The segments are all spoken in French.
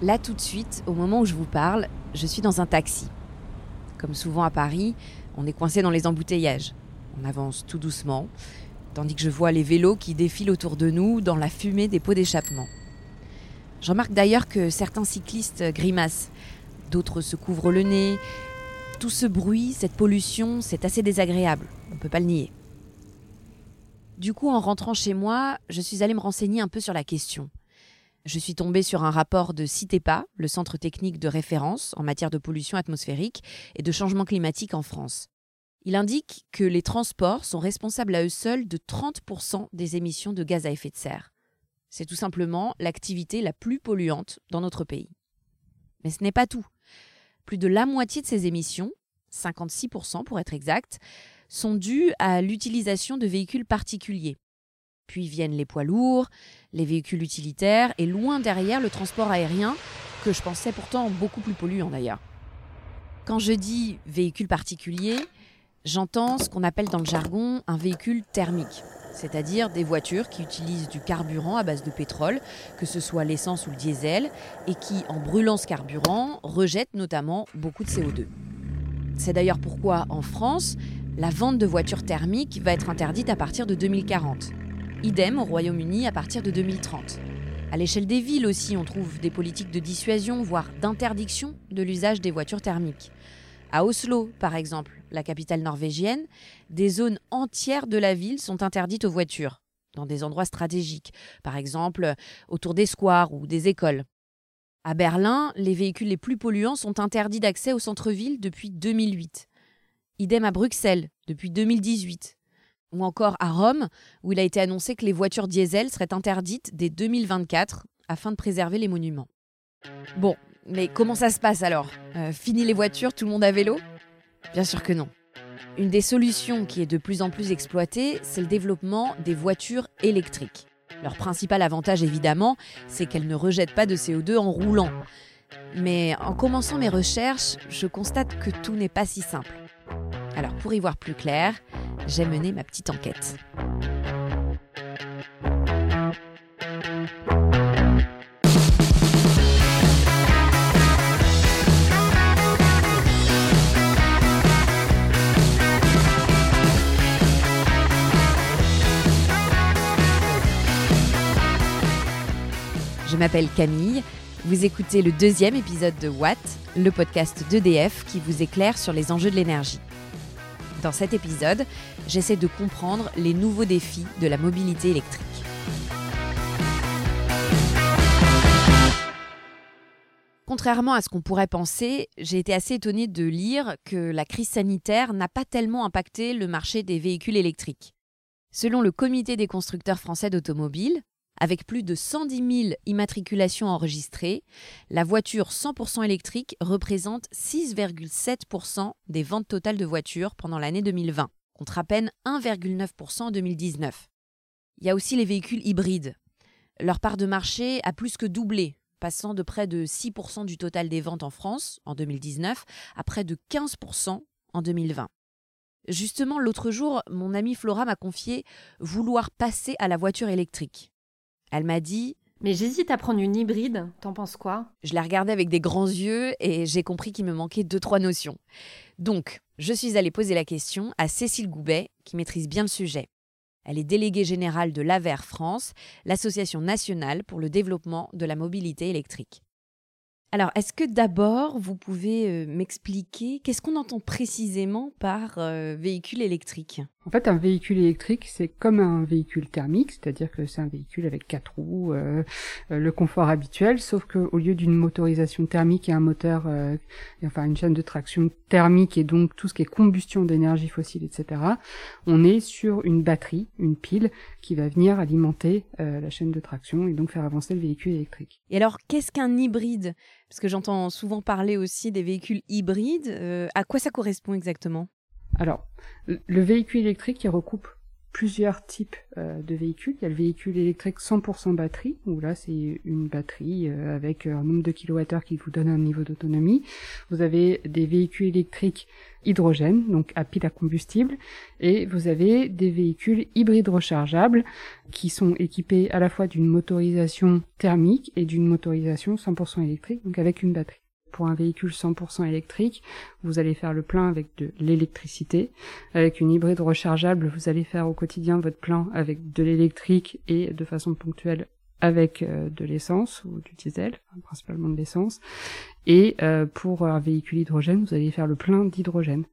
Là tout de suite, au moment où je vous parle, je suis dans un taxi. Comme souvent à Paris, on est coincé dans les embouteillages. On avance tout doucement, tandis que je vois les vélos qui défilent autour de nous dans la fumée des pots d'échappement. Je remarque d'ailleurs que certains cyclistes grimacent, d'autres se couvrent le nez. Tout ce bruit, cette pollution, c'est assez désagréable, on ne peut pas le nier. Du coup, en rentrant chez moi, je suis allée me renseigner un peu sur la question. Je suis tombée sur un rapport de CITEPA, le centre technique de référence en matière de pollution atmosphérique et de changement climatique en France. Il indique que les transports sont responsables à eux seuls de 30% des émissions de gaz à effet de serre. C'est tout simplement l'activité la plus polluante dans notre pays. Mais ce n'est pas tout. Plus de la moitié de ces émissions, 56% pour être exact, sont dues à l'utilisation de véhicules particuliers. Puis viennent les poids lourds, les véhicules utilitaires et loin derrière le transport aérien, que je pensais pourtant beaucoup plus polluant d'ailleurs. Quand je dis véhicule particulier, j'entends ce qu'on appelle dans le jargon un véhicule thermique c'est-à-dire des voitures qui utilisent du carburant à base de pétrole, que ce soit l'essence ou le diesel, et qui, en brûlant ce carburant, rejettent notamment beaucoup de CO2. C'est d'ailleurs pourquoi, en France, la vente de voitures thermiques va être interdite à partir de 2040. Idem au Royaume-Uni à partir de 2030. À l'échelle des villes aussi, on trouve des politiques de dissuasion, voire d'interdiction de l'usage des voitures thermiques. À Oslo, par exemple, la capitale norvégienne, des zones entières de la ville sont interdites aux voitures, dans des endroits stratégiques, par exemple autour des squares ou des écoles. À Berlin, les véhicules les plus polluants sont interdits d'accès au centre-ville depuis 2008. Idem à Bruxelles, depuis 2018. Ou encore à Rome, où il a été annoncé que les voitures diesel seraient interdites dès 2024 afin de préserver les monuments. Bon, mais comment ça se passe alors? Euh, Fini les voitures, tout le monde à vélo? Bien sûr que non. Une des solutions qui est de plus en plus exploitée, c'est le développement des voitures électriques. Leur principal avantage, évidemment, c'est qu'elles ne rejettent pas de CO2 en roulant. Mais en commençant mes recherches, je constate que tout n'est pas si simple. Alors pour y voir plus clair, j'ai mené ma petite enquête. Je m'appelle Camille. Vous écoutez le deuxième épisode de Watt, le podcast d'EDF qui vous éclaire sur les enjeux de l'énergie. Dans cet épisode, j'essaie de comprendre les nouveaux défis de la mobilité électrique. Contrairement à ce qu'on pourrait penser, j'ai été assez étonnée de lire que la crise sanitaire n'a pas tellement impacté le marché des véhicules électriques. Selon le Comité des constructeurs français d'automobiles, avec plus de 110 000 immatriculations enregistrées, la voiture 100% électrique représente 6,7% des ventes totales de voitures pendant l'année 2020, contre à peine 1,9% en 2019. Il y a aussi les véhicules hybrides. Leur part de marché a plus que doublé, passant de près de 6% du total des ventes en France en 2019 à près de 15% en 2020. Justement, l'autre jour, mon amie Flora m'a confié vouloir passer à la voiture électrique. Elle m'a dit Mais j'hésite à prendre une hybride, t'en penses quoi? Je l'ai regardée avec des grands yeux et j'ai compris qu'il me manquait deux, trois notions. Donc, je suis allée poser la question à Cécile Goubet, qui maîtrise bien le sujet. Elle est déléguée générale de l'AVER France, l'association nationale pour le développement de la mobilité électrique. Alors, est-ce que d'abord, vous pouvez euh, m'expliquer qu'est-ce qu'on entend précisément par euh, véhicule électrique? En fait, un véhicule électrique, c'est comme un véhicule thermique, c'est-à-dire que c'est un véhicule avec quatre roues, euh, le confort habituel, sauf qu'au lieu d'une motorisation thermique et un moteur, enfin une chaîne de traction thermique et donc tout ce qui est combustion d'énergie fossile, etc., on est sur une batterie, une pile, qui va venir alimenter la chaîne de traction et donc faire avancer le véhicule électrique. Et alors, qu'est-ce qu'un hybride? Parce que j'entends souvent parler aussi des véhicules hybrides. Euh, à quoi ça correspond exactement? Alors, le véhicule électrique, il recoupe plusieurs types euh, de véhicules. Il y a le véhicule électrique 100% batterie, où là c'est une batterie euh, avec un nombre de kilowattheures qui vous donne un niveau d'autonomie. Vous avez des véhicules électriques hydrogène, donc à pile à combustible, et vous avez des véhicules hybrides rechargeables qui sont équipés à la fois d'une motorisation thermique et d'une motorisation 100% électrique, donc avec une batterie pour un véhicule 100% électrique, vous allez faire le plein avec de l'électricité. Avec une hybride rechargeable, vous allez faire au quotidien votre plein avec de l'électrique et de façon ponctuelle avec euh, de l'essence ou du diesel, principalement de l'essence. Et euh, pour un véhicule hydrogène, vous allez faire le plein d'hydrogène.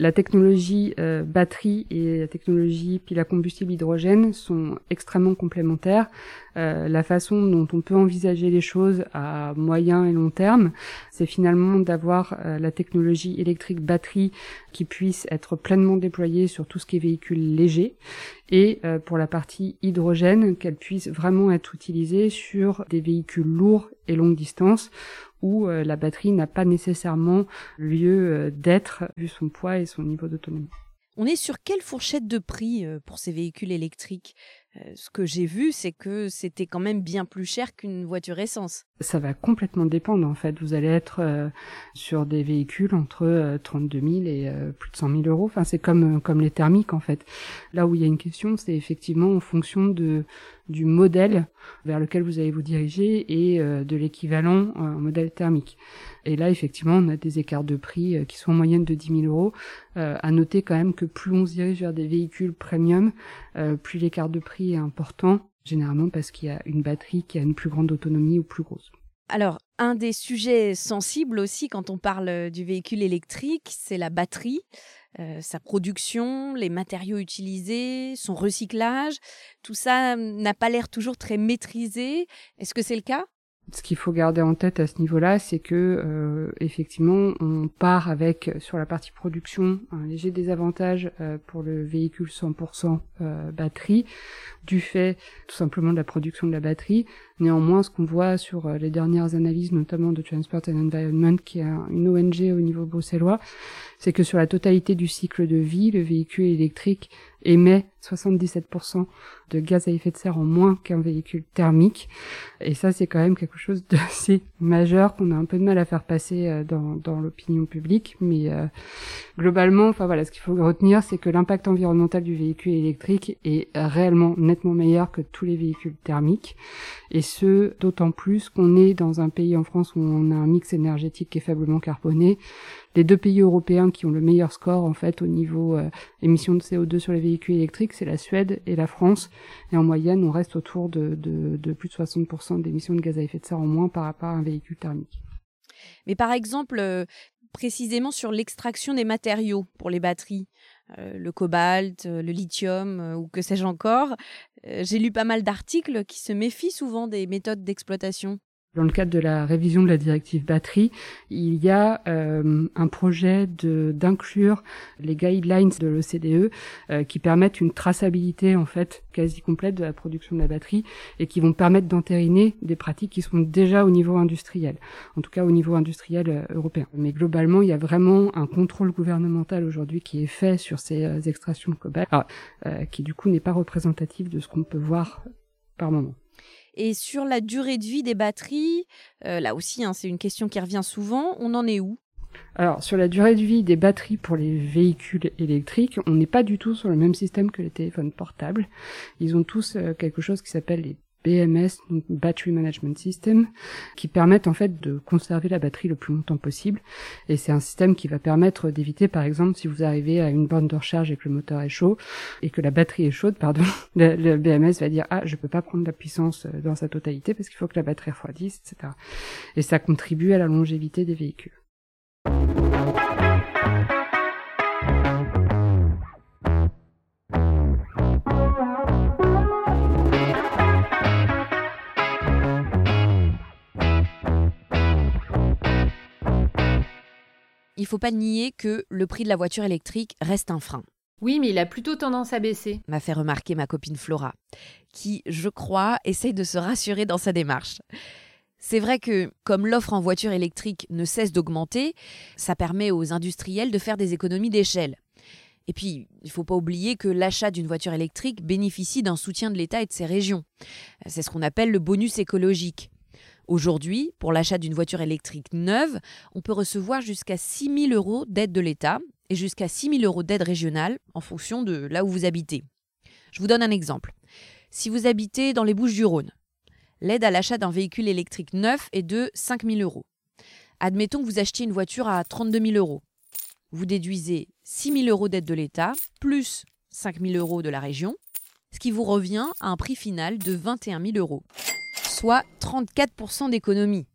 La technologie euh, batterie et la technologie pile à combustible hydrogène sont extrêmement complémentaires. Euh, la façon dont on peut envisager les choses à moyen et long terme, c'est finalement d'avoir euh, la technologie électrique batterie qui puisse être pleinement déployée sur tout ce qui est véhicule léger et pour la partie hydrogène qu'elle puisse vraiment être utilisée sur des véhicules lourds et longue distance où euh, la batterie n'a pas nécessairement lieu euh, d'être vu son poids et son niveau d'autonomie. On est sur quelle fourchette de prix euh, pour ces véhicules électriques? Ce que j'ai vu, c'est que c'était quand même bien plus cher qu'une voiture essence. Ça va complètement dépendre en fait. Vous allez être sur des véhicules entre 32 000 et plus de 100 000 euros. Enfin, c'est comme comme les thermiques en fait. Là où il y a une question, c'est effectivement en fonction de du modèle vers lequel vous allez vous diriger et euh, de l'équivalent en modèle thermique. Et là, effectivement, on a des écarts de prix euh, qui sont en moyenne de 10 000 euros. Euh, à noter quand même que plus on se dirige vers des véhicules premium, plus l'écart de prix est important, généralement parce qu'il y a une batterie qui a une plus grande autonomie ou plus grosse. Alors, un des sujets sensibles aussi quand on parle du véhicule électrique, c'est la batterie. Euh, sa production, les matériaux utilisés, son recyclage, tout ça n'a pas l'air toujours très maîtrisé. Est-ce que c'est le cas? Ce qu'il faut garder en tête à ce niveau-là, c'est que euh, effectivement, on part avec sur la partie production un léger désavantage euh, pour le véhicule 100% euh, batterie, du fait tout simplement de la production de la batterie. Néanmoins, ce qu'on voit sur les dernières analyses, notamment de Transport and Environment, qui est une ONG au niveau bruxellois, c'est que sur la totalité du cycle de vie, le véhicule électrique émet 77% de gaz à effet de serre en moins qu'un véhicule thermique. Et ça, c'est quand même quelque chose d'assez majeur qu'on a un peu de mal à faire passer euh, dans, l'opinion publique. Mais euh, globalement, enfin voilà, ce qu'il faut retenir, c'est que l'impact environnemental du véhicule électrique est réellement nettement meilleur que tous les véhicules thermiques. Et ce, d'autant plus qu'on est dans un pays en France où on a un mix énergétique qui est faiblement carboné les deux pays européens qui ont le meilleur score en fait au niveau euh, émissions de CO2 sur les véhicules électriques, c'est la Suède et la France. Et en moyenne, on reste autour de, plus de 60% d'émissions de gaz à effet de serre en moins par rapport à un véhicule thermique. Mais par exemple, euh, précisément sur l'extraction des matériaux pour les batteries, euh, le cobalt, le lithium ou que sais-je encore, j'ai lu pas mal d'articles qui se méfient souvent des méthodes d'exploitation. Dans le cadre de la révision de la directive batterie, il y a euh, un projet d'inclure les guidelines de l'OCDE euh, qui permettent une traçabilité en fait quasi complète de la production de la batterie et qui vont permettre d'entériner des pratiques qui sont déjà au niveau industriel, en tout cas au niveau industriel euh, européen. Mais globalement, il y a vraiment un contrôle gouvernemental aujourd'hui qui est fait sur ces extractions de cobalt, qui du coup n'est pas représentatif de ce qu'on peut voir par moment. Et sur la durée de vie des batteries, euh, là aussi, hein, c'est une question qui revient souvent. On en est où? Alors, sur la durée de vie des batteries pour les véhicules électriques, on n'est pas du tout sur le même système que les téléphones portables. Ils ont tous euh, quelque chose qui s'appelle les BMS, donc Battery Management System, qui permettent en fait de conserver la batterie le plus longtemps possible. Et c'est un système qui va permettre d'éviter, par exemple, si vous arrivez à une borne de recharge et que le moteur est chaud et que la batterie est chaude, pardon, le, BMS va dire ah je peux pas prendre la puissance euh, dans sa totalité parce qu'il faut que la batterie refroidisse, etc. Et ça contribue à la longévité des véhicules. Il faut pas nier que le prix de la voiture électrique reste un frein. Oui, mais il a plutôt tendance à baisser. M'a fait remarquer ma copine Flora, qui, je crois, essaye de se rassurer dans sa démarche. C'est vrai que, comme l'offre en voiture électrique ne cesse d'augmenter, ça permet aux industriels de faire des économies d'échelle. Et puis, il ne faut pas oublier que l'achat d'une voiture électrique bénéficie d'un soutien de l'État et de ses régions. C'est ce qu'on appelle le bonus écologique. Aujourd'hui, pour l'achat d'une voiture électrique neuve, on peut recevoir jusqu'à 6 000 euros d'aide de l'État et jusqu'à 6 000 euros d'aide régionale en fonction de là où vous habitez. Je vous donne un exemple. Si vous habitez dans les Bouches-du-Rhône, l'aide à l'achat d'un véhicule électrique neuf est de 5 000 euros. Admettons que vous achetiez une voiture à 32 000 euros. Vous déduisez 6 000 euros d'aide de l'État plus 5 000 euros de la région, ce qui vous revient à un prix final de 21 000 euros, soit 34% d'économie.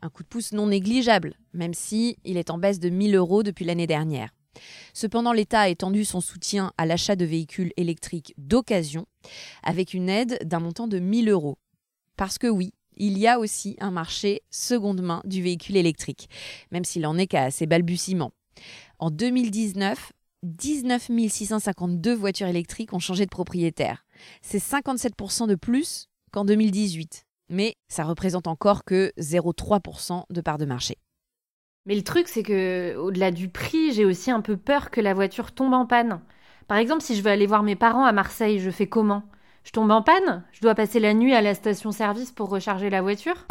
Un coup de pouce non négligeable, même si il est en baisse de 1000 euros depuis l'année dernière. Cependant, l'État a étendu son soutien à l'achat de véhicules électriques d'occasion avec une aide d'un montant de 1000 euros. Parce que oui, il y a aussi un marché seconde main du véhicule électrique, même s'il en est qu'à ses balbutiements. En 2019, 19 652 voitures électriques ont changé de propriétaire. C'est 57% de plus qu'en 2018. Mais ça représente encore que 0,3% de part de marché. Mais le truc, c'est que au-delà du prix, j'ai aussi un peu peur que la voiture tombe en panne. Par exemple, si je veux aller voir mes parents à Marseille, je fais comment? Je tombe en panne? Je dois passer la nuit à la station-service pour recharger la voiture?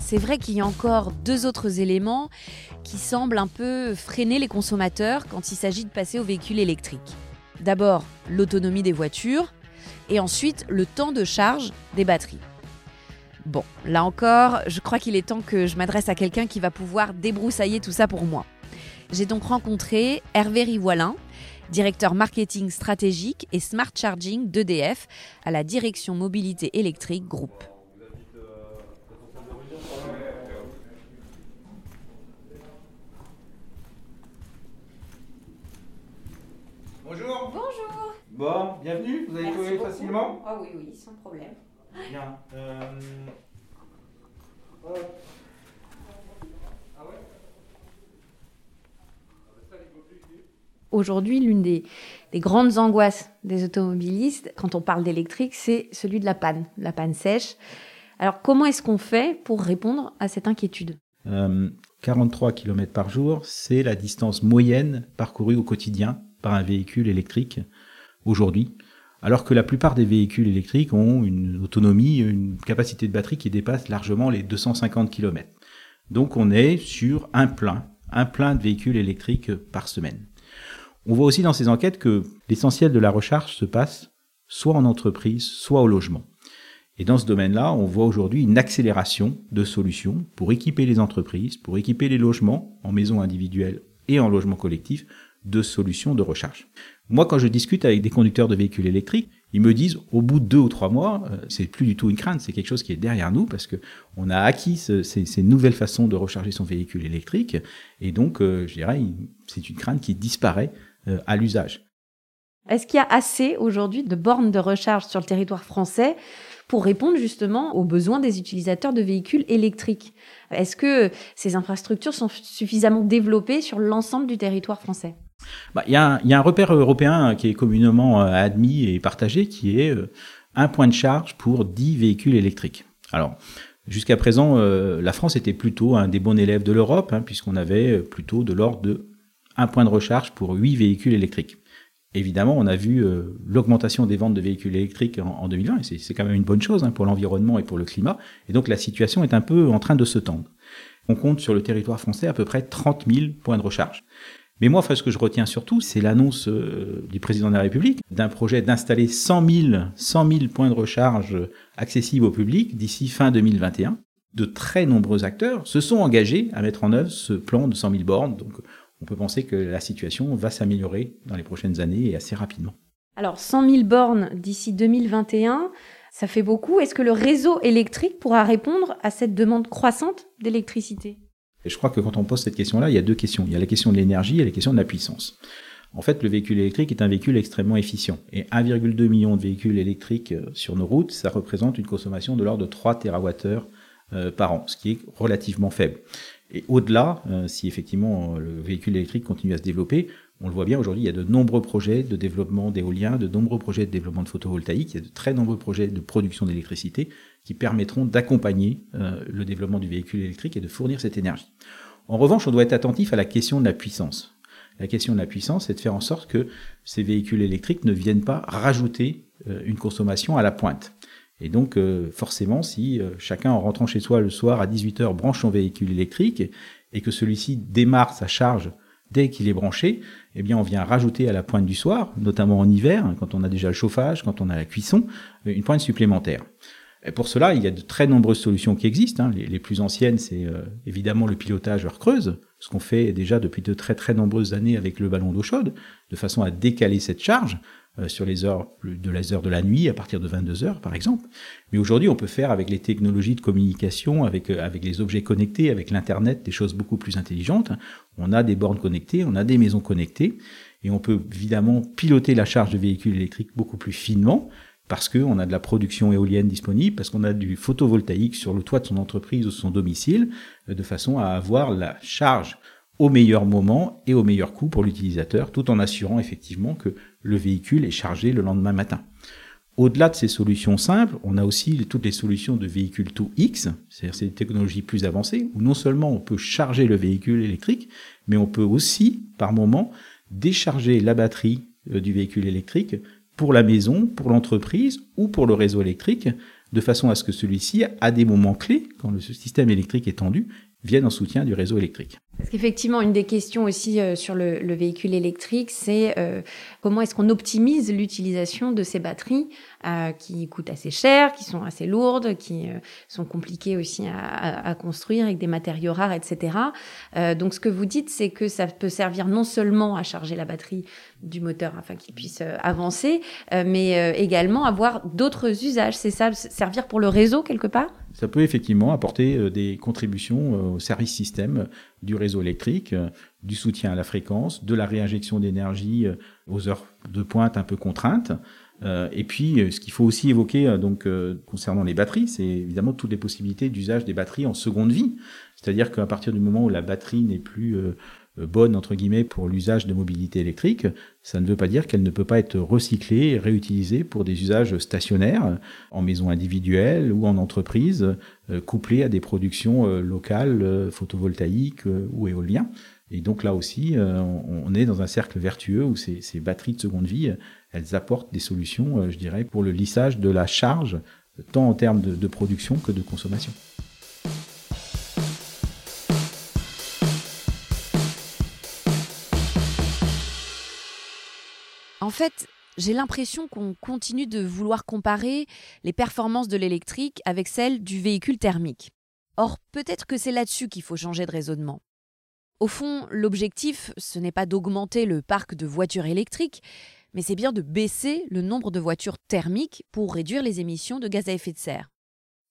C'est vrai qu'il y a encore deux autres éléments qui semblent un peu freiner les consommateurs quand il s'agit de passer au véhicule électrique. D'abord, l'autonomie des voitures et ensuite le temps de charge des batteries. Bon, là encore, je crois qu'il est temps que je m'adresse à quelqu'un qui va pouvoir débroussailler tout ça pour moi. J'ai donc rencontré Hervé Rivoilin, directeur marketing stratégique et smart charging d'EDF à la direction mobilité électrique groupe. Bon, bienvenue. Vous avez trouvé facilement? Ah oui, oui, sans problème. Bien. Euh... Aujourd'hui, l'une des, des, grandes angoisses des automobilistes, quand on parle d'électrique, c'est celui de la panne, la panne sèche. Alors, comment est-ce qu'on fait pour répondre à cette inquiétude? Euh, 43 km par jour, c'est la distance moyenne parcourue au quotidien par un véhicule électrique aujourd'hui alors que la plupart des véhicules électriques ont une autonomie, une capacité de batterie qui dépasse largement les 250 km. Donc on est sur un plein, un plein de véhicules électriques par semaine. On voit aussi dans ces enquêtes que l'essentiel de la recharge se passe soit en entreprise, soit au logement. Et dans ce domaine-là, on voit aujourd'hui une accélération de solutions pour équiper les entreprises, pour équiper les logements en maison individuelle et en logement collectif de solutions de recharge. Moi, quand je discute avec des conducteurs de véhicules électriques, ils me disent au bout de deux ou trois mois, euh, c'est plus du tout une crainte, c'est quelque chose qui est derrière nous parce que on a acquis ces, nouvelles façons de recharger son véhicule électrique et donc, euh, je dirais, c'est une crainte qui disparaît euh, à l'usage. Est-ce qu'il y a assez aujourd'hui de bornes de recharge sur le territoire français pour répondre justement aux besoins des utilisateurs de véhicules électriques? Est-ce que ces infrastructures sont suffisamment développées sur l'ensemble du territoire français? Bah, il y, a un repère européen qui est communément euh, admis et partagé, qui est euh, un point de charge pour 10 véhicules électriques. Alors, jusqu'à présent, euh, la France était plutôt un des bons élèves de l'Europe, hein, puisqu'on avait plutôt de l'ordre de un point de recharge pour 8 véhicules électriques. Évidemment, on a vu l'augmentation des ventes de véhicules électriques en, 2020, et c'est quand même une bonne chose hein, pour l'environnement et pour le climat, et donc la situation est un peu en train de se tendre. On compte sur le territoire français à peu près 30 000 points de recharge. Mais moi, ce que je retiens surtout, c'est l'annonce euh, du président de la République d'un projet d'installer 100 000, 100 000 points de recharge accessibles au public d'ici fin 2021. De très nombreux acteurs se sont engagés à mettre en œuvre ce plan de 100 000 bornes. Donc, on peut penser que la situation va s'améliorer dans les prochaines années et assez rapidement. Alors, 100 000 bornes d'ici 2021, ça fait beaucoup. Est-ce que le réseau électrique pourra répondre à cette demande croissante d'électricité? Et je crois que quand on pose cette question-là, il y a deux questions. Il y a la question de l'énergie et la question de la puissance. En fait, le véhicule électrique est un véhicule extrêmement efficient. Et 1,2 million de véhicules électriques euh, sur nos routes, ça représente une consommation de l'ordre de 3 TWh euh, par an, ce qui est relativement faible. Et au-delà, euh, si effectivement le véhicule électrique continue à se développer, on le voit bien aujourd'hui, il y a de nombreux projets de développement d'éolien, de nombreux projets de développement de photovoltaïque, il y a de très nombreux projets de production d'électricité qui permettront d'accompagner euh, le développement du véhicule électrique et de fournir cette énergie. En revanche, on doit être attentif à la question de la puissance. La question de la puissance, c'est de faire en sorte que ces véhicules électriques ne viennent pas rajouter euh, une consommation à la pointe. Et donc, euh, forcément, si chacun en rentrant chez soi le soir à 18h branche son véhicule électrique et que celui-ci démarre sa charge dès qu'il est branché, eh bien, on vient rajouter à la pointe du soir, notamment en hiver, quand on a déjà le chauffage, quand on a la cuisson, une pointe supplémentaire. Pour cela, il y a de très nombreuses solutions qui existent. Hein. Les, plus anciennes, c'est évidemment le pilotage heure creuse, ce qu'on fait déjà depuis de très très nombreuses années avec le ballon d'eau chaude, de façon à décaler cette charge euh, sur les heures de les heures de la nuit à partir de 22 heures par exemple. Mais aujourd'hui, on peut faire avec les technologies de communication, avec euh, avec les objets connectés, avec l'internet, des choses beaucoup plus intelligentes. On a des bornes connectées, on a des maisons connectées et on peut évidemment piloter la charge de véhicules électriques beaucoup plus finement parce qu'on a de la production éolienne disponible, parce qu'on a du photovoltaïque sur le toit de son entreprise ou son domicile, euh, de façon à avoir la charge au meilleur moment et au meilleur coût pour l'utilisateur, tout en assurant effectivement que le véhicule est chargé le lendemain matin. Au-delà de ces solutions simples, on a aussi toutes les solutions de véhicules 2X, c'est-à-dire ces technologies plus avancées, où non seulement on peut charger le véhicule électrique, mais on peut aussi, par moment, décharger la batterie euh, du véhicule électrique pour la maison, pour l'entreprise ou pour le réseau électrique, de façon à ce que celui-ci, à des moments clés, quand le système électrique est tendu, vienne en soutien du réseau électrique. Parce qu'effectivement, une des questions aussi euh, sur le, véhicule électrique, c'est euh, comment est-ce qu'on optimise l'utilisation de ces batteries euh, qui coûtent assez cher, qui sont assez lourdes, qui sont compliquées aussi à, à, construire avec des matériaux rares, etc. donc, ce que vous dites, c'est que ça peut servir non seulement à charger la batterie du moteur afin qu'il puisse avancer, mais également avoir d'autres usages. C'est ça, servir pour le réseau quelque part? Ça peut effectivement apporter des contributions au service système du réseau électrique, euh, du soutien à la fréquence, de la réinjection d'énergie euh, aux heures de pointe un peu contraintes. Euh, et puis, ce qu'il faut aussi évoquer donc concernant les batteries, c'est évidemment toutes les possibilités d'usage des batteries en seconde vie. C'est-à-dire qu'à partir du moment où la batterie n'est plus bonne entre guillemets pour l'usage de mobilité électrique, ça ne veut pas dire qu'elle ne peut pas être recyclée et réutilisée pour des usages stationnaires, en maison individuelle ou en entreprise, euh, couplés à des productions euh, locales euh, photovoltaïques ou éoliennes. Et donc là aussi, on est dans un cercle vertueux où ces, batteries de seconde vie, elles apportent des solutions, je dirais, pour le lissage de la charge, tant en termes de production que de consommation. En fait, j'ai l'impression qu'on continue de vouloir comparer les performances de l'électrique avec celles du véhicule thermique. Or, peut-être que c'est là-dessus qu'il faut changer de raisonnement. Au fond, l'objectif, ce n'est pas d'augmenter le parc de voitures électriques, mais c'est bien de baisser le nombre de voitures thermiques pour réduire les émissions de gaz à effet de serre.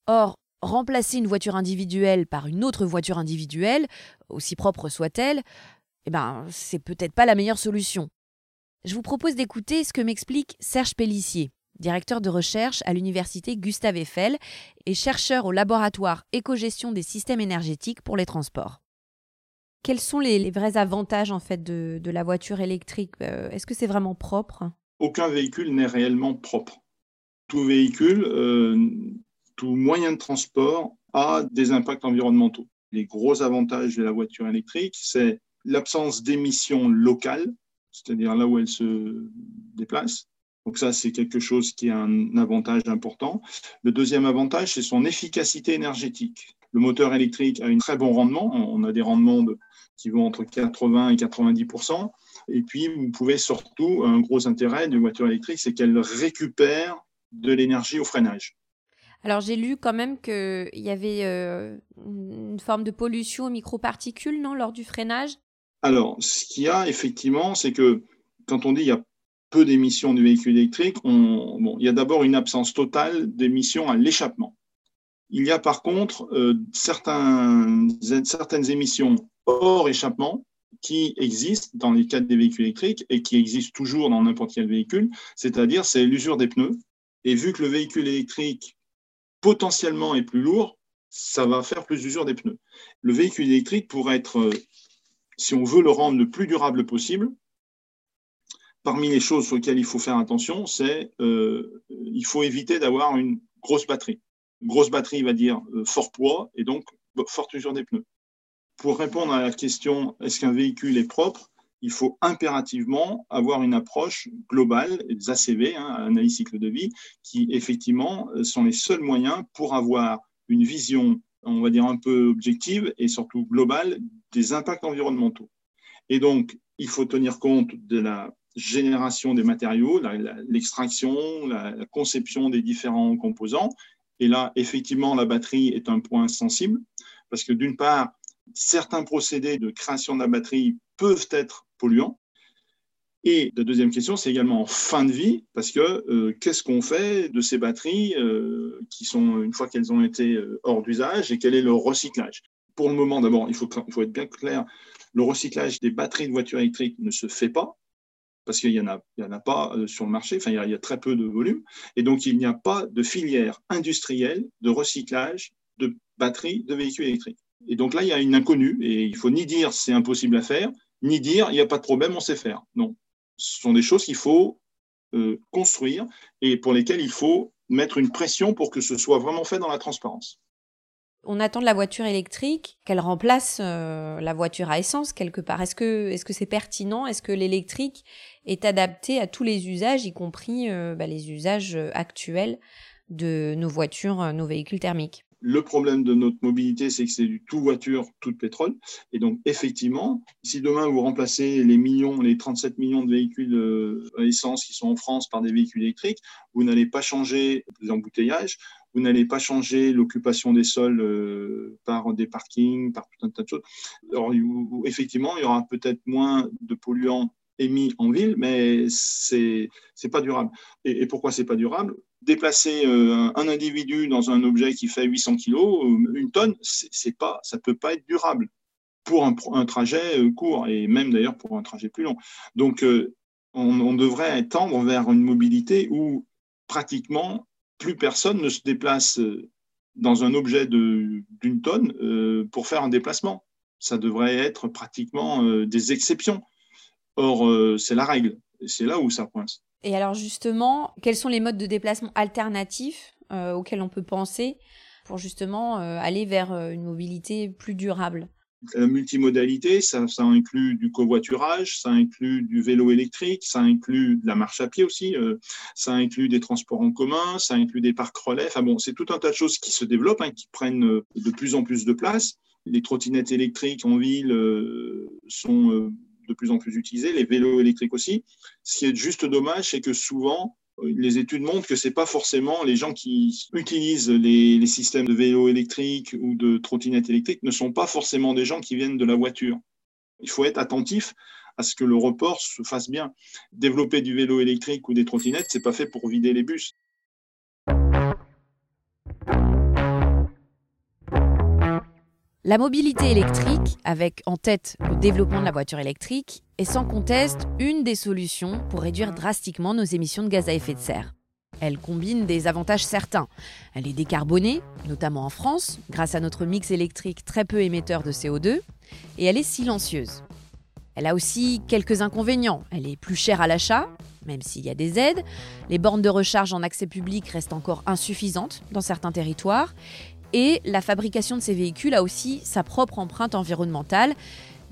Or, remplacer une voiture individuelle par une autre voiture individuelle, aussi propre soit-elle, eh ben, c'est peut-être pas la meilleure solution. Je vous propose d'écouter ce que m'explique Serge Pellissier, directeur de recherche à l'université Gustave Eiffel et chercheur au laboratoire éco-gestion des systèmes énergétiques pour les transports. Quels sont les, vrais avantages en fait de, la voiture électrique euh, Est-ce que c'est vraiment propre? Aucun véhicule n'est réellement propre. Tout véhicule, euh, tout moyen de transport a des impacts environnementaux. Les gros avantages de la voiture électrique, c'est l'absence d'émissions locales c'est-à-dire là où elle se déplace. Donc ça, c'est quelque chose qui est un avantage important. Le deuxième avantage, c'est son efficacité énergétique. Le moteur électrique a un très bon rendement. On a des rendements qui vont entre 80 et 90 Et puis, vous pouvez surtout, un gros intérêt d'une voiture électrique, c'est qu'elle récupère de l'énergie au freinage. Alors j'ai lu quand même qu'il y avait euh, une forme de pollution aux microparticules, non, lors du freinage alors, ce qu'il y a effectivement, c'est que quand on dit qu'il y a peu d'émissions du véhicule électrique, il y a d'abord une absence totale d'émissions à l'échappement. Il y a par contre euh, certaines émissions hors échappement qui existent dans les cas des véhicules électriques et qui existent toujours dans n'importe quel véhicule, c'est-à-dire c'est l'usure des pneus. Et vu que le véhicule électrique potentiellement est plus lourd, ça va faire plus d'usure des pneus. Le véhicule électrique pourrait être euh, si on veut le rendre le plus durable possible, parmi les choses sur lesquelles il faut faire attention, c'est euh, il faut éviter d'avoir une grosse batterie. Grosse batterie va dire euh, fort poids et donc forte usure des pneus. pour répondre à la question est-ce qu'un véhicule est propre, il faut impérativement avoir une approche globale, des ACV, hein, analyse cycle de vie, qui effectivement sont les seuls moyens pour avoir une vision, on va dire un peu objective et surtout globale des impacts environnementaux. Et donc, il faut tenir compte de la génération des matériaux, l'extraction, la, la, conception des différents composants. Et là, effectivement, la batterie est un point sensible parce que d'une part, certains procédés de création de la batterie peuvent être polluants. Et la deuxième question, c'est également en fin de vie, parce que euh, qu'est-ce qu'on fait de ces batteries euh, qui sont, une fois qu'elles ont été euh, hors d'usage, et quel est le recyclage? Pour le moment, d'abord, il faut, être bien clair, le recyclage des batteries de voitures électriques ne se fait pas, parce qu'il n'y en, a, pas sur le marché, enfin, il y, a, il y a très peu de volume, et donc il n'y a pas de filière industrielle de recyclage de batteries de véhicules électriques. Et donc là, il y a une inconnue, et il faut ni dire c'est impossible à faire, ni dire il n'y a pas de problème, on sait faire. Non, ce sont des choses qu'il faut euh, construire et pour lesquelles il faut mettre une pression pour que ce soit vraiment fait dans la transparence. On attend de la voiture électrique qu'elle remplace euh, la voiture à essence quelque part. Est-ce que est-ce que c'est pertinent? Est-ce que l'électrique est adapté à tous les usages, y compris euh, bah, les usages actuels de nos voitures, nos véhicules thermiques? Le problème de notre mobilité, c'est que c'est du tout voiture, tout pétrole. Et donc, effectivement, si demain vous remplacez les les 37 millions de véhicules euh, à essence qui sont en France par des véhicules électriques, vous n'allez pas changer les embouteillages, vous n'allez pas changer l'occupation des sols euh, par des parkings, par tout un tas de choses. Alors, effectivement, il y aura peut-être moins de polluants émis en ville, mais c'est c'est pas durable. Et, et pourquoi c'est pas durable? Déplacer euh, un individu dans un objet qui fait 800 kg, euh, une tonne, c'est pas, ça peut pas être durable pour un, trajet court et même d'ailleurs pour un trajet plus long. Donc, on, devrait tendre vers une mobilité où pratiquement plus personne ne se déplace dans un objet d'une tonne pour faire un déplacement. Ça devrait être pratiquement des exceptions. Or, c'est la règle. C'est là où ça coince. Et alors justement, quels sont les modes de déplacement alternatifs euh, auxquels on peut penser pour justement euh, aller vers euh, une mobilité plus durable? La multimodalité, ça, ça, inclut du covoiturage, ça inclut du vélo électrique, ça inclut de la marche à pied aussi, ça inclut des transports en commun, ça inclut des parcs relais. Enfin bon, c'est tout un tas de choses qui se développent, hein, qui prennent de plus en plus de place. Les trottinettes électriques en ville sont de plus en plus utilisés, les vélos électriques aussi. Ce qui est juste dommage, c'est que souvent, les études montrent que ce n'est pas forcément les gens qui utilisent les, systèmes de vélos électriques ou de trottinettes électriques ne sont pas forcément des gens qui viennent de la voiture. Il faut être attentif à ce que le report se fasse bien. Développer du vélo électrique ou des trottinettes, c'est pas fait pour vider les bus. La mobilité électrique, avec en tête le développement de la voiture électrique, est sans conteste une des solutions pour réduire drastiquement nos émissions de gaz à effet de serre. Elle combine des avantages certains. Elle est décarbonée, notamment en France, grâce à notre mix électrique très peu émetteur de CO2, et elle est silencieuse. Elle a aussi quelques inconvénients. Elle est plus chère à l'achat, même s'il y a des aides. Les bornes de recharge en accès public restent encore insuffisantes dans certains territoires. Et la fabrication de ces véhicules a aussi sa propre empreinte environnementale,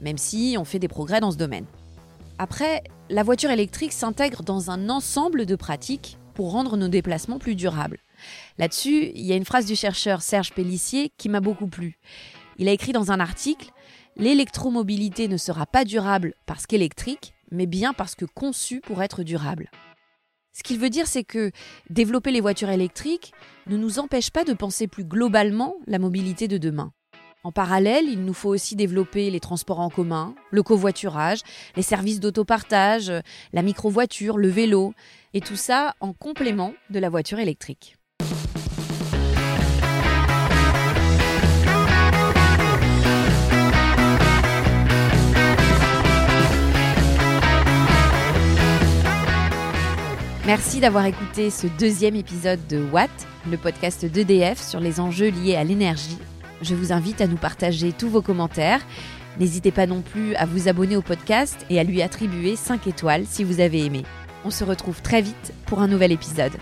même si on fait des progrès dans ce domaine. Après, la voiture électrique s'intègre dans un ensemble de pratiques pour rendre nos déplacements plus durables. Là-dessus, il y a une phrase du chercheur Serge Pellissier qui m'a beaucoup plu. Il a écrit dans un article L'électromobilité ne sera pas durable parce qu'électrique, mais bien parce que conçue pour être durable. Ce qu'il veut dire, c'est que développer les voitures électriques ne nous empêche pas de penser plus globalement la mobilité de demain. En parallèle, il nous faut aussi développer les transports en commun, le covoiturage, les services d'autopartage, la microvoiture, le vélo, et tout ça en complément de la voiture électrique. Merci d'avoir écouté ce deuxième épisode de Watt, le podcast d'EDF sur les enjeux liés à l'énergie. Je vous invite à nous partager tous vos commentaires. N'hésitez pas non plus à vous abonner au podcast et à lui attribuer 5 étoiles si vous avez aimé. On se retrouve très vite pour un nouvel épisode.